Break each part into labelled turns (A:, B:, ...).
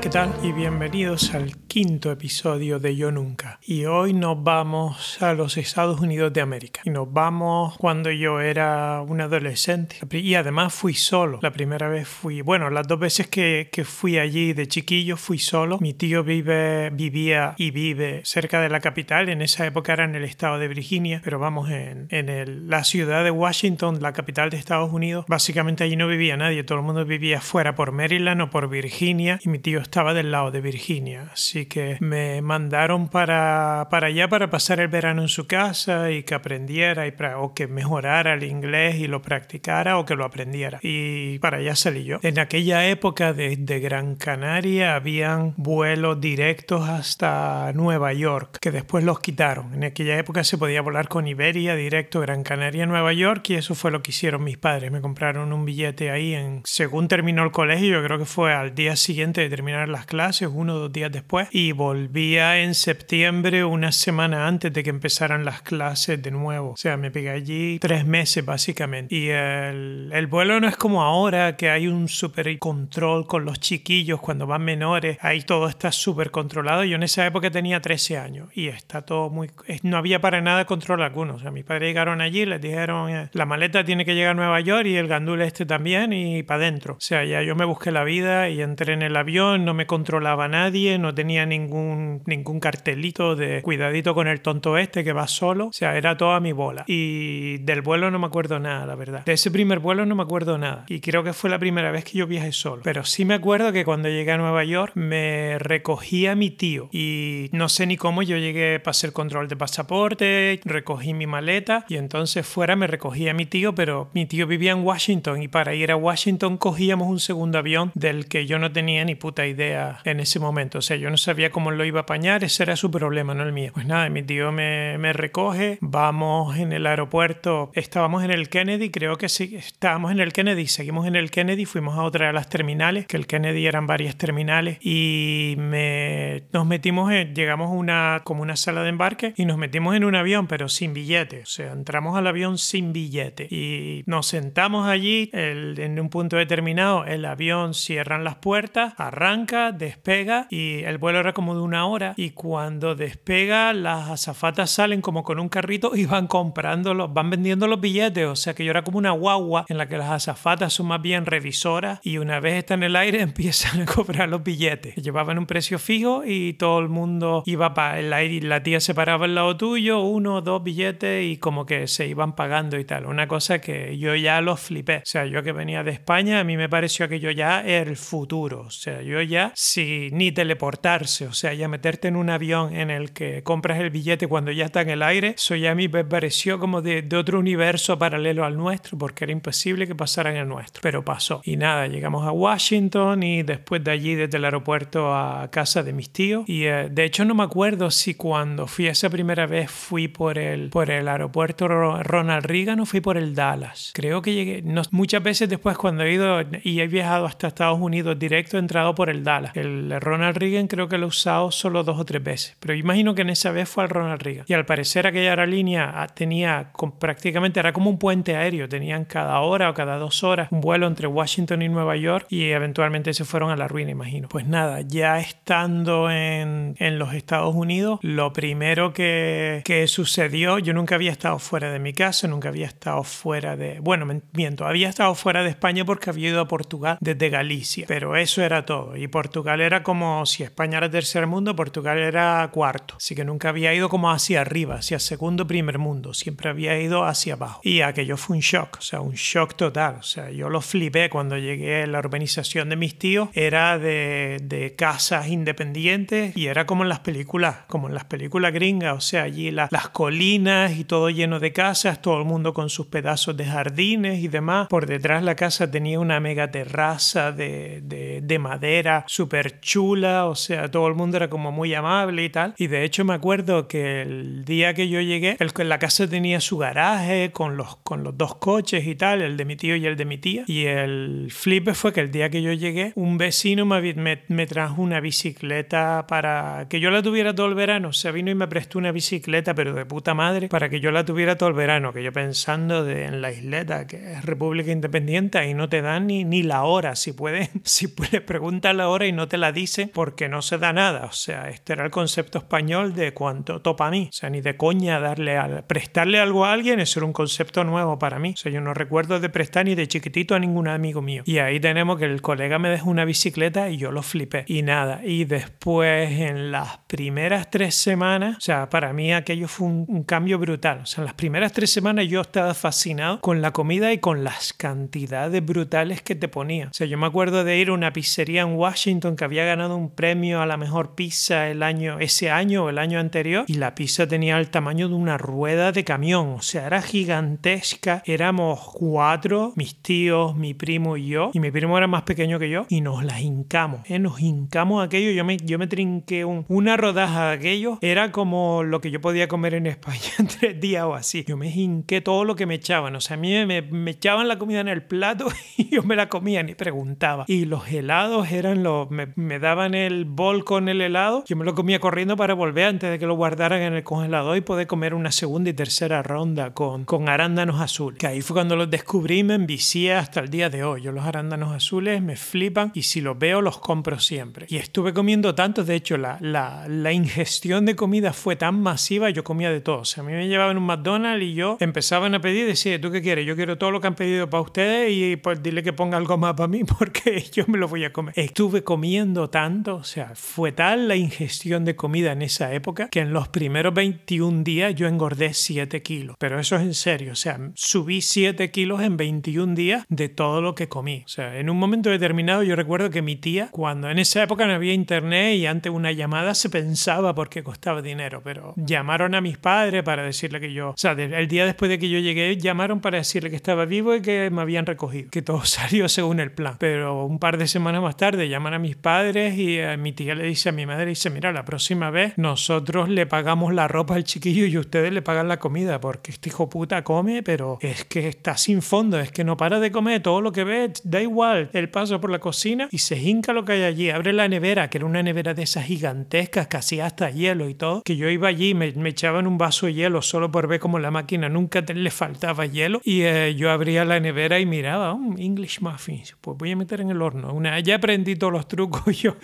A: ¿qué tal? Y bienvenidos al quinto episodio de Yo Nunca. Y hoy nos vamos a los Estados Unidos de América. Y nos vamos cuando yo era un adolescente. Y además fui solo. La primera vez fui, bueno, las dos veces que, que fui allí de chiquillo fui solo. Mi tío vive, vivía y vive cerca de la capital. En esa época era en el estado de Virginia, pero vamos, en, en el, la ciudad de Washington, la capital de Estados Unidos, básicamente allí no vivía nadie. Todo el mundo vivía fuera por Maryland o por Virginia. Y mi tío estaba del lado de Virginia. Así que me mandaron para, para allá para pasar el verano en su casa y que aprendiera y, o que mejorara el inglés y lo practicara o que lo aprendiera. Y para allá salí yo. En aquella época desde Gran Canaria habían vuelos directos hasta Nueva York, que después los quitaron. En aquella época se podía volar con Iberia directo Gran Canaria Nueva York y eso fue lo que hicieron mis padres. Me compraron un billete ahí en según terminó el colegio, yo creo que fue al día siguiente de terminar las clases, uno o dos días después, y volvía en septiembre, una semana antes de que empezaran las clases de nuevo. O sea, me pegué allí tres meses básicamente. Y el, el vuelo no es como ahora, que hay un súper control con los chiquillos cuando van menores, ahí todo está súper controlado. Yo en esa época tenía 13 años y está todo muy... No había para nada control alguno. O sea, mis padres llegaron allí, les dijeron, eh, la maleta tiene que llegar a Nueva York y el gandul este también y para adentro. O sea, ya yo me busqué la vida y entré en el avión, no me controlaba nadie, no tenía ningún, ningún cartelito de cuidadito con el tonto este que va solo. O sea, era toda mi bola. Y del vuelo no me acuerdo nada, la verdad. De ese primer vuelo no me acuerdo nada. Y creo que fue la primera vez que yo viajé solo. Pero sí me acuerdo que cuando llegué a Nueva York me recogía mi tío. Y no sé ni cómo yo llegué para hacer control de pasaporte, recogí mi maleta y entonces fuera me recogía mi tío, pero mi tío vivía en Washington y para ir a Washington cogíamos un segundo avión del que yo no tenía ni puta idea en ese momento. O sea, yo no sabía cómo lo iba a apañar, ese era su problema, no el mío. Pues nada, mi tío me, recoge, vamos en el aeropuerto, estábamos en el Kennedy, creo que sí, estábamos en el Kennedy, seguimos en el Kennedy, fuimos a otra de las terminales, que el Kennedy eran varias terminales, y nos metimos, en, llegamos una, como una sala de embarque y nos metimos en un avión, pero sin billete. O sea, entramos al avión sin billete y nos sentamos allí en un punto determinado, el avión cierran las puertas, arranca, despega y el vuelo era como de una hora y cuando despega las azafatas salen como con un carrito y van comprando, van vendiendo los billetes, o sea que yo era como una guagua en la que las azafatas son más bien revisoras y una vez está en el aire empiezan a cobrar los billetes. Llevaban un precio fijo y todo el mundo iba para el aire la tía se paraba al lado tuyo, uno, dos billetes y como que se iban pagando y tal. Una cosa que yo ya lo flipé. O sea, yo que venía de España, a mí me pareció que yo ya era el futuro. O sea, yo ya, si ni teleportarse, o sea, ya meterte en un avión en el que compras el billete cuando ya está en el aire, eso ya a mí me pareció como de, de otro universo paralelo al nuestro, porque era imposible que pasara en el nuestro. Pero pasó. Y nada, llegamos a Washington y después de allí, desde el aeropuerto a casa de mis tíos. Y eh, de hecho no me acuerdo si cuando fui esa primera vez fui por el, por el aeropuerto Ronald Reagan o fui por el Dallas. Creo que llegué, no, muchas veces después cuando he ido y he viajado hasta Estados Unidos directo he entrado por el Dallas. El Ronald Reagan creo que lo he usado solo dos o tres veces, pero imagino que en esa vez fue al Ronald Reagan. Y al parecer aquella aerolínea ah, tenía prácticamente, era como un puente aéreo, tenían cada hora o cada dos horas un vuelo entre Washington y Nueva York y eventualmente se fueron a la ruina, imagino. Pues nada, ya estando en, en los Estados Unidos, lo primero que, que sucedió, yo nunca había estado fuera de mi casa, nunca había estado fuera de, bueno, miento, había estado fuera de España porque había ido a Portugal desde Galicia, pero eso era todo. Y Portugal era como si España era tercer mundo, Portugal era cuarto. Así que nunca había ido como hacia arriba, hacia segundo, primer mundo. Siempre había ido hacia abajo. Y aquello fue un shock, o sea, un shock total. O sea, yo lo flipé cuando llegué a la urbanización de mis tíos. Era de, de casas independientes y era como en las películas, como en las películas gringas. O sea, allí la, las colinas y todo lleno de casas, todo el mundo con sus pedazos de jardines y demás. Por detrás la casa tenía una mega terraza de, de, de madera súper chula, o sea, todo el mundo era como muy amable y tal. Y de hecho me acuerdo que el día que yo llegué, el, la casa tenía su garaje con los, con los dos coches y tal, el de mi tío y el de mi tía. Y el flip fue que el día que yo llegué, un vecino me, me, trajo una bicicleta para que yo la tuviera todo el verano. O sea, vino y me prestó una bicicleta, pero de puta madre, para que yo la tuviera todo el verano. Que yo pensando en la isleta, que es República Independiente, y no te dan ni, ni la hora. Si puedes, si puedes, pregúntale ahora y no te la dicen porque no se da nada. O sea, este era el concepto español de cuánto topa a mí. O sea, ni de coña darle al, prestarle algo a alguien, eso era un concepto nuevo para mí. O sea, yo no recuerdo de prestar ni de chiquitito a ningún amigo mío. Y ahí tenemos que el colega me dejó una bicicleta y yo lo flipé. Y nada, y después en las primeras tres semanas, o sea, para mí aquello fue un, un cambio brutal. O sea, en las primeras tres semanas yo estaba fascinado con la comida y con las cantidades brutales que te ponía. O sea, yo me acuerdo de ir a una pizzería en Washington que había ganado un premio a la mejor pizza el año, ese año o el año anterior y la pizza tenía el tamaño de una rueda de camión. O sea, era gigantesca. Éramos cuatro, mis tíos, mi primo y yo. Y mi primo era más pequeño que yo y nos las hincamos. ¿eh? Nos hincamos aquello. Yo me, yo me trinqué una rodaja de aquello. Era como lo que yo podía comer en España en tres días o así. Yo me hinqué todo lo que me echaban. O sea, a mí me, me echaban la comida en el plato y yo me la comía ni preguntaba. Y los helados eran los... Me, me daban el bol con el helado. Yo me lo comía corriendo para volver antes de que lo guardaran en el congelador y poder comer una segunda y tercera ronda con, con arándanos azules. Que ahí fue cuando los descubrí y me envicié hasta el día de hoy. Yo los arándanos azules me flipan y si los veo los compro siempre. Y estuve comiendo tanto, de hecho la, la, la ingestión de comida fue tan masiva, yo comía de todo. O sea, a mí me llevaban un McDonald's y yo empezaban a pedir y decía, ¿tú qué quieres? Yo quiero todo lo que han pedido para ustedes y pues dile que ponga algo más para mí porque yo me lo voy a comer. Estuve comiendo tanto, o sea, fue tal la ingestión de comida en esa época que en los primeros 21 días yo engordé 7 kilos. Pero eso es en serio, o sea, subí 7 kilos en 21 días de todo lo que comí. O sea, en un momento determinado yo recuerdo que mi tía, cuando en esa época no había internet y antes una llamada se pensaba porque costaba dinero, pero llamaron a mis padres para decirle que yo, o sea, el día después de que yo llegué, llamaron para decirle que estaba vivo y que me habían recogido, que todo salió según el plan. Pero un par de semanas más tarde llaman a mis padres y a mi tía le dice a mi madre, dice, mira, la próxima vez nosotros le pagamos la ropa al chiquillo y ustedes le pagan la comida porque este hijo puta come, pero es que está sin fondo, es que no para de comer, todo lo que ve, da igual, él pasa por la cocina y se hinca lo que hay allí, abre la nevera, que era una nevera de esas gigantescas, casi hasta hielo y todo, que yo iba allí, me, me echaban un vaso de hielo solo por ver cómo la máquina nunca te, le faltaba hielo y eh, yo abría la nevera y miraba, oh, English muffins, pues voy a meter en el horno. Una, ya aprendí todos los trucos, yo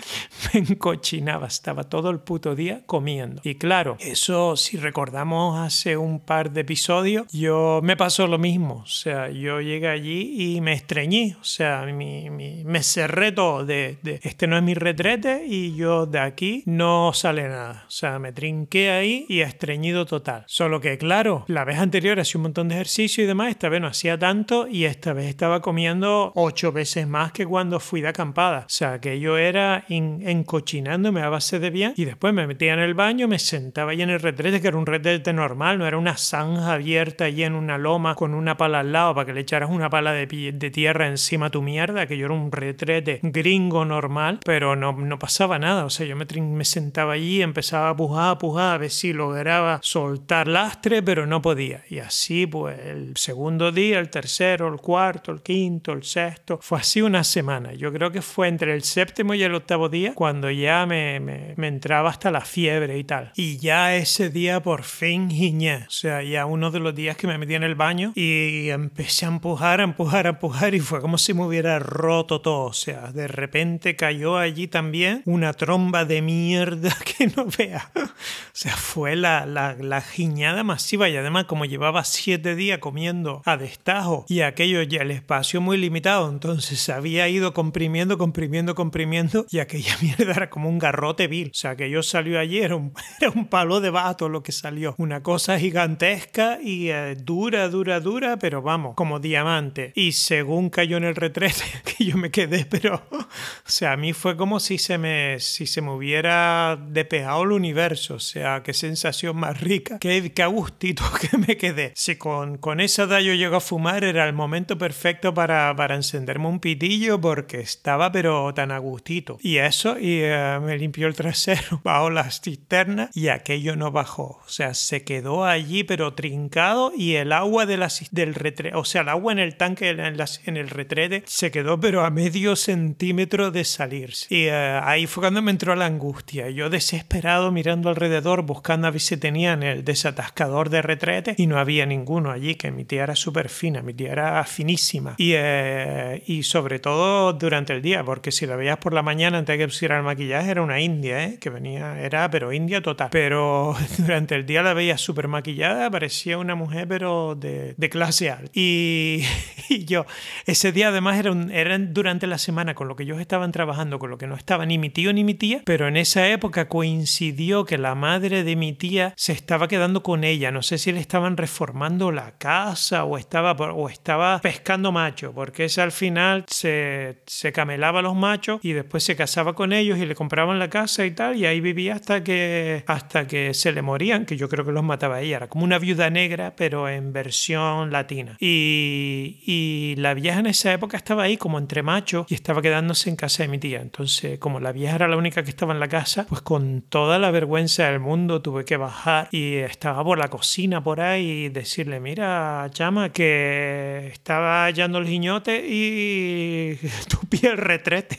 A: me encochinaba, estaba todo el puto día comiendo. Y claro, eso si recordamos hace un par de episodios, yo me pasó lo mismo, o sea, yo llegué allí y me estreñí, o sea, mi, mi, me cerré todo de, de, este no es mi retrete y yo de aquí no sale nada, o sea, me trinqué ahí y estreñido total. Solo que claro, la vez anterior hacía un montón de ejercicio y demás, esta vez no hacía tanto y esta vez estaba comiendo ocho veces más que cuando fui de acampada. O sea, que yo era in, encochinándome a base de bien y después me metía en el baño, me sentaba ahí en el retrete, que era un retrete normal, no era una zanja abierta allí en una loma con una pala al lado para que le echaras una pala de, de tierra encima a tu mierda, que yo era un retrete gringo normal, pero no, no pasaba nada. O sea, yo me, me sentaba allí, empezaba a pujar, a pujar, a ver si lograba soltar lastre, pero no podía. Y así, pues, el segundo día, el tercero, el cuarto, el quinto, el sexto, fue así una semana. Yo creo que fue entre el séptimo y el octavo día cuando ya me, me, me entraba hasta la fiebre y tal. Y ya ese día por fin giñé. O sea, ya uno de los días que me metí en el baño y empecé a empujar, a empujar, a empujar y fue como si me hubiera roto todo. O sea, de repente cayó allí también una tromba de mierda que no vea. O sea, fue la, la, la giñada masiva y además como llevaba siete días comiendo a destajo y aquello ya el espacio muy limitado, entonces había ido comprimiendo, comprimiendo, comprimiendo y aquella mierda era como un garrote vil. O sea, que yo salió ayer, era un, palo de vato lo que salió. Una cosa gigantesca y eh, dura, dura, dura, pero vamos, como diamante. Y según cayó en el retrete, que yo me quedé, pero, o sea, a mí fue como si se me, si se me hubiera despejado el universo. O sea, qué sensación más rica, qué, qué a gustito que me quedé. Si con, con esa edad yo llego a fumar, era el momento perfecto para, para encenderme un pitillo porque estaba pero tan a gustito. Y eso, y uh, me limpió el trasero bajo las cisternas y aquello no bajó. O sea, se quedó allí pero trincado y el agua de la, del retrete, o sea, el agua en el tanque en, la, en, el retrete se quedó pero a medio centímetro de salirse. Y uh, ahí fue cuando me entró la angustia. Yo desesperado mirando alrededor buscando a ver si tenían el desatascador de retrete y no había ninguno allí, que mi tía era súper fina, mi tía era finísima. Y, eh, y sobre todo durante el día, porque si la veías por la mañana antes de que pusiera el maquillaje, era una india, ¿eh? que venía, era, pero india total. Pero durante el día la veías súper maquillada, parecía una mujer, pero de, de clase alta. Y, y, yo, ese día además era, un, era durante la semana con lo que ellos estaban trabajando, con lo que no estaba ni mi tío ni mi tía, pero en esa época coincidió que la madre de mi tía se estaba quedando con ella. No sé si le estaban reformando la casa o estaba, o estaba pescando macho, porque ese al final se, se camelaba los machos y después se casaba con ellos y le compraban la casa y tal, y ahí vivía hasta que, hasta que se le morían, que yo creo que los mataba ella. Era como una viuda negra, pero en versión latina. Y, y la vieja en esa época estaba ahí como entre machos y estaba quedándose en casa de mi tía. Entonces, como la vieja era la única que estaba en la casa, pues con toda la vergüenza del mundo tuve que bajar y estaba por la cocina por ahí y decirle, mira, chama, que estaba hallando el guiñote y tu piel retrete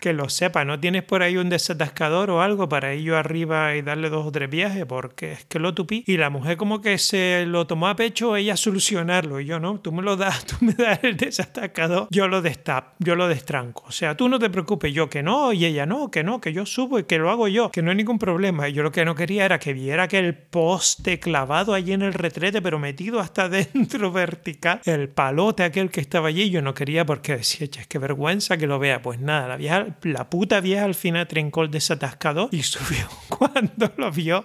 A: que lo sepa, no tienes por ahí un desatascador o algo para ir yo arriba y darle dos o tres viajes, porque es que lo tupí. Y la mujer como que se lo tomó a pecho ella solucionarlo. Y yo no, tú me lo das, tú me das el desatascador, yo lo destap, yo lo destranco. O sea, tú no te preocupes, yo que no, y ella no, que no, que yo subo y que lo hago yo, que no hay ningún problema. Y yo lo que no quería era que viera que el poste clavado allí en el retrete, pero metido hasta dentro vertical, el palote aquel que estaba allí, yo no quería porque decía, es que vergüenza que lo vea. Pues nada, la vieja la puta vieja al final trincó el desatascador y subió. Cuando lo vio,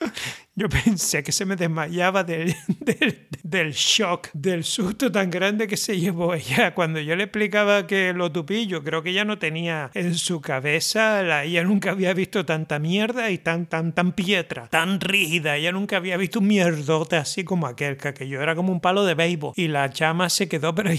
A: yo pensé que se me desmayaba del, del, del, shock, del susto tan grande que se llevó ella. Cuando yo le explicaba que lo tupí, yo creo que ella no tenía en su cabeza, la, ella nunca había visto tanta mierda y tan, tan, tan pietra, tan rígida. Ella nunca había visto un mierdote así como aquel, que yo era como un palo de béisbol. Y la chama se quedó, pero en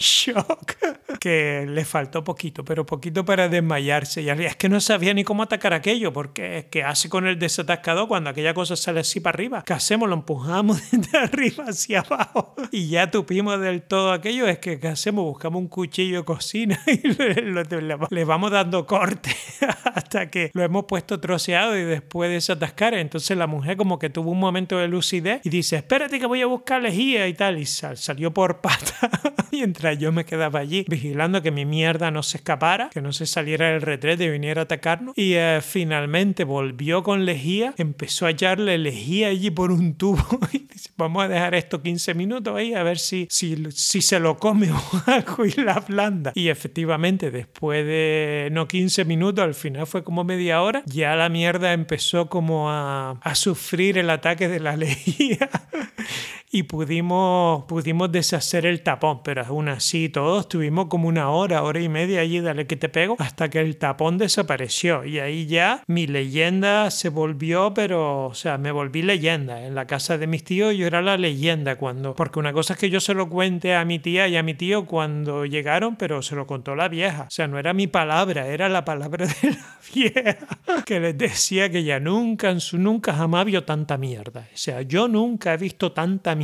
A: shock, que le faltó poquito, pero poquito para desmayarse. Y es que no sabía ni cómo atacar aquello, porque es que hace con el desatascador cuando aquella cosa se así para arriba. ¿Qué hacemos? Lo empujamos de arriba hacia abajo y ya tupimos del todo aquello. Es que ¿qué hacemos? Buscamos un cuchillo de cocina y le, vamos dando corte hasta que lo hemos puesto troceado y después desatascar. Entonces la mujer como que tuvo un momento de lucidez y dice, espérate que voy a buscar lejía y tal. Y salió por pata mientras yo me quedaba allí vigilando que mi mierda no se escapara, que no se saliera del retrete y viniera a atacarnos. Y eh, finalmente volvió con lejía, empezó a echarle lejía allí por un tubo y dice, vamos a dejar esto 15 minutos ahí a ver si, si, si se lo come o algo y la blanda. Y efectivamente, después de no 15 minutos, al final fue como media hora, ya la mierda empezó como a, a sufrir el ataque de la lejía y pudimos, pudimos deshacer el tapón, pero aún así todos tuvimos como una hora, hora y media allí, dale que te pego, hasta que el tapón desapareció. Y ahí ya mi leyenda se volvió, pero o sea, me volví leyenda. En la casa de mis tíos yo era la leyenda cuando, porque una cosa es que yo se lo cuente a mi tía y a mi tío cuando llegaron, pero se lo contó la vieja, o sea, no era mi palabra, era la palabra de la vieja que les decía que ya nunca, nunca jamás vio tanta mierda, o sea, yo nunca he visto tanta mierda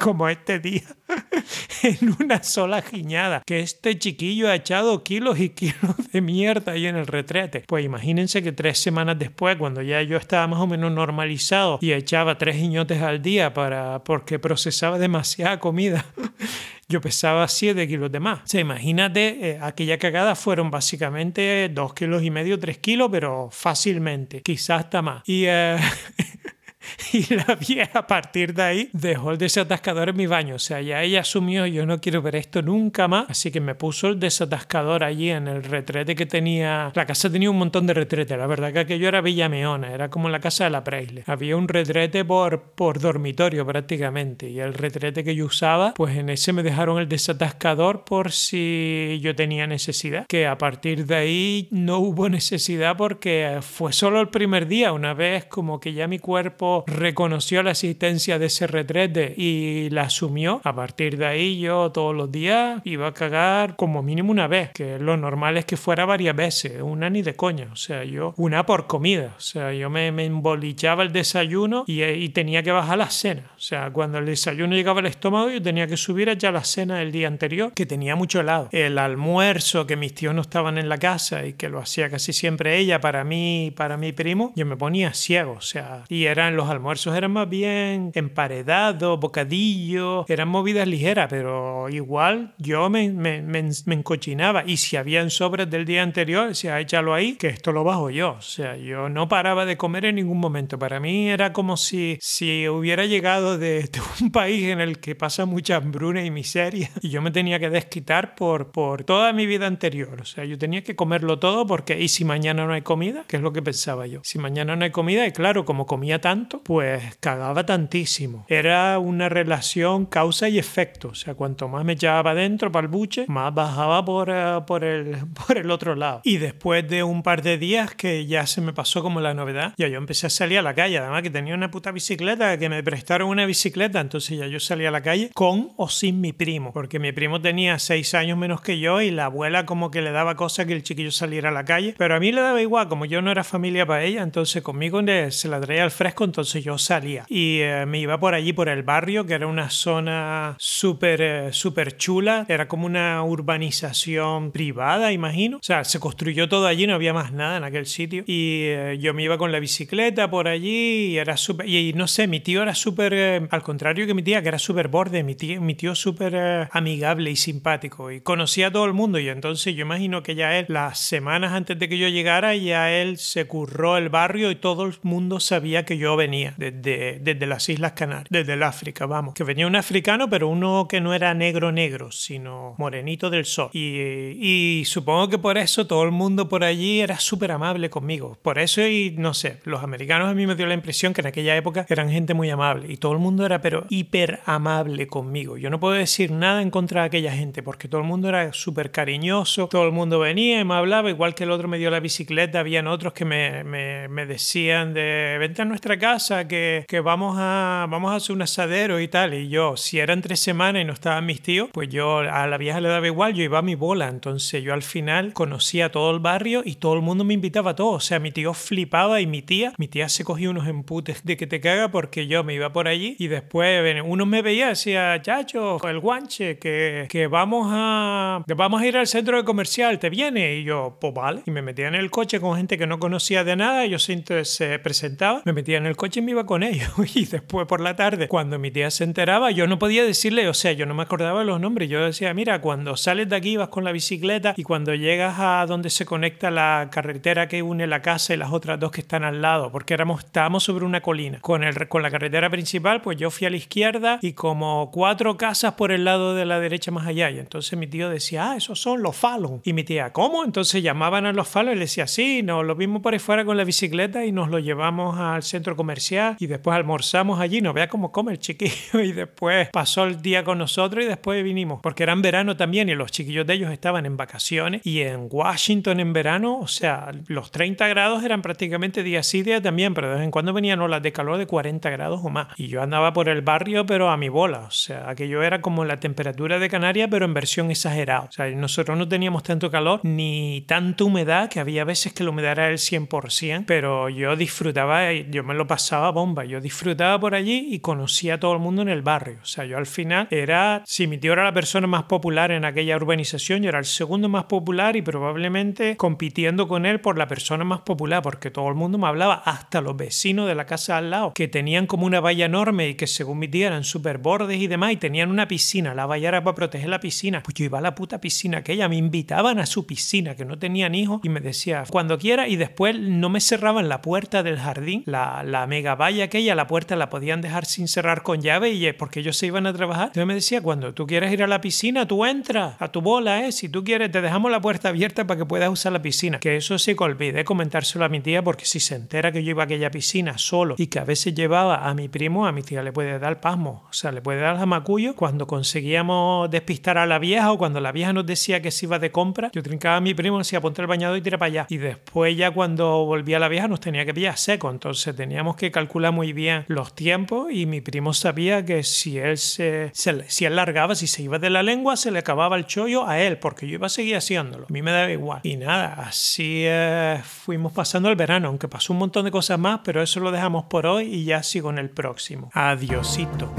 A: como este día en una sola giñada. Que este chiquillo ha echado kilos y kilos de mierda ahí en el retrete. Pues imagínense que tres semanas después, cuando ya yo estaba más o menos normalizado y echaba tres giñotes al día para, porque procesaba demasiada comida. yo pesaba 7 kilos de más. O sea, imagínate, eh, aquella cagada fueron básicamente 2 kilos y medio, 3 kilos, pero fácilmente, quizás hasta más. Y eh, y la vieja a partir de ahí dejó el desatascador en mi baño. O sea, ya ella asumió, yo no quiero ver esto nunca más. Así que me puso el desatascador allí en el retrete que tenía. La casa tenía un montón de retretes. La verdad que aquello era Villameona, era como la casa de la Preisle. Había un retrete por, por dormitorio prácticamente. Y el retrete que yo usaba, pues en ese me dejaron el desatascador por si yo tenía necesidad. Que a partir de ahí no hubo necesidad porque fue solo el primer día. Una vez como que ya mi cuerpo reconoció la existencia de ese retrete y la asumió, a partir de ahí yo todos los días iba a cagar como mínimo una vez, que lo normal es que fuera varias veces, una ni de coña, o sea, yo una por comida, o sea, yo me, me embolichaba el desayuno y, y, tenía que bajar la cena, o sea, cuando el desayuno llegaba al estómago yo tenía que subir ya la cena del día anterior, que tenía mucho helado. El almuerzo, que mis tíos no estaban en la casa y que lo hacía casi siempre ella para mí, para mi primo, yo me ponía ciego, o sea, y eran los los almuerzos eran más bien emparedados, bocadillos, eran movidas ligeras, pero igual yo me, me, me, encochinaba. Y si habían sobres del día anterior, decía, échalo ahí, que esto lo bajo yo. O sea, yo no paraba de comer en ningún momento. Para mí era como si, si hubiera llegado de, de un país en el que pasa mucha hambruna y miseria y yo me tenía que desquitar por, por toda mi vida anterior. O sea, yo tenía que comerlo todo porque, ¿y si mañana no hay comida? Que es lo que pensaba yo. Si mañana no hay comida, y claro, como comía tanto, pues cagaba tantísimo. Era una relación causa y efecto. O sea, cuanto más me echaba adentro para el buche, más bajaba por, eh, por, el, por el otro lado. Y después de un par de días que ya se me pasó como la novedad, ya yo empecé a salir a la calle. Además que tenía una puta bicicleta, que me prestaron una bicicleta, entonces ya yo salía a la calle con o sin mi primo, porque mi primo tenía seis años menos que yo y la abuela como que le daba cosa que el chiquillo saliera a la calle, pero a mí le daba igual, como yo no era familia para ella, entonces conmigo se la traía al fresco, yo salía y eh, me iba por allí, por el barrio, que era una zona súper eh, súper chula, era como una urbanización privada, imagino, o sea, se construyó todo allí, no había más nada en aquel sitio. Y eh, yo me iba con la bicicleta por allí y era súper, y, no sé, mi tío era súper, al contrario que mi tía, que era súper borde, mi tío, mi tío súper amigable y simpático y conocía a todo el mundo. Y entonces yo imagino que ya él, las semanas antes de que yo llegara, ya él se curró el barrio y todo el mundo sabía que yo venía desde, desde las Islas Canarias, desde el África, vamos, que venía un africano, pero uno que no era negro negro, sino morenito del sol. Y, y supongo que por eso todo el mundo por allí era súper amable conmigo. Por eso y no sé, los americanos a mí me dio la impresión que en aquella época eran gente muy amable y todo el mundo era pero hiper amable conmigo. Yo no puedo decir nada en contra de aquella gente porque todo el mundo era súper cariñoso, todo el mundo venía y me hablaba, igual que el otro me dio la bicicleta, habían otros que me, me, me decían de vente a nuestra casa, que, que, vamos, a, vamos a hacer un asadero y tal. Y yo, si eran tres semanas y no estaban mis tíos, pues yo a la vieja le daba igual, yo iba a mi bola. Entonces yo al final conocía todo el barrio y todo el mundo me invitaba a todo. O sea, mi tío flipaba y mi tía, mi tía se cogía unos emputes de que te caga porque yo me iba por allí y después uno me veía y decía, chacho, el guanche, que, que vamos a que vamos a ir al centro de comercial, ¿te viene? Y yo, pues vale. Y me metía en el coche con gente que no conocía de nada, ellos se, se presentaba, me metía en el coche y me iba con ellos. Y después por la tarde, cuando mi tía se enteraba, yo no podía decirle, o sea, yo no me acordaba de los nombres, yo decía, mira, cuando sales de aquí vas con la bicicleta y cuando llegas a donde se conecta la carretera que une la casa y las otras dos que están al lado, porque éramos, estábamos sobre una colina. Con, el, con la carretera principal, pues yo fui a la izquierda y como cuatro casas por el lado de la derecha más allá. Y entonces mi tío decía, ah, esos son los Fallon. Y mi tía, ¿cómo? Entonces llamaban a los Fallon y le decía, sí, nos lo vimos por ahí fuera con la bicicleta y nos lo llevamos al centro comercial y después almorzamos allí. No vea cómo come el chiquillo. Y después pasó el día con nosotros y después vinimos. Porque era en verano también y los chiquillos de ellos estaban en vacaciones. Y en Washington en verano, o sea, los 30 grados eran prácticamente día sí, día también, pero de vez en cuando venían olas de calor de 40 grados o más. Y yo andaba por el barrio, pero a mi bola. O sea, aquello era como la temperatura de Canarias, pero en versión exagerada. O sea, nosotros no teníamos tanto calor ni tanta humedad, que había veces que la humedad era el 100%, pero yo disfrutaba, yo me lo pasaba bomba. Yo disfrutaba por allí y conocía a todo el mundo en el barrio. O sea, yo al final era, si mi tío era la persona más popular en aquella urbanización, yo era el segundo más popular y probablemente compitiendo con él por la persona más popular, porque todo el mundo me hablaba, hasta los vecinos de la casa al lado, que tenían como una valla enorme y que según mi tía eran súper bordes y demás, y tenían una piscina, la valla era para proteger la piscina. Pues yo iba a la puta piscina aquella, me invitaban a su piscina, que no tenían hijos, y me decía, cuando quiera, y después no me cerraban la puerta del jardín, la, la mega valla aquella, la puerta la podían dejar sin cerrar con llave, y porque ellos se iban a trabajar. Entonces me decía, cuando tú quieres ir a la piscina, tú entras a tu bola, ¿eh? Si tú quieres, te dejamos la puerta abierta para que puedas usar la piscina. Que eso sí que olvidé comentárselo a mi tía, porque si se entera que yo iba a aquella piscina solo y que a veces llevaba a mi primo, a mi tía le puede dar pasmo, o sea, le puede dar jamacuyo cuando conseguíamos despistar a la vieja o cuando la vieja nos decía que se iba de compra, yo trincaba a mi primo, decía ponte el bañador y tira para allá. Y después ya cuando volvía la vieja nos tenía que pillar seco, entonces teníamos que calcular muy bien los tiempos y mi primo sabía que si él se, si él largaba, si se iba de la lengua, se le acababa el chollo a él, porque yo iba a seguir haciéndolo. A mí me daba igual. Y nada, así eh, fuimos pasando el verano, aunque pasó un montón de cosas más, pero eso lo dejamos por hoy y ya sigo en el próximo. Adiosito.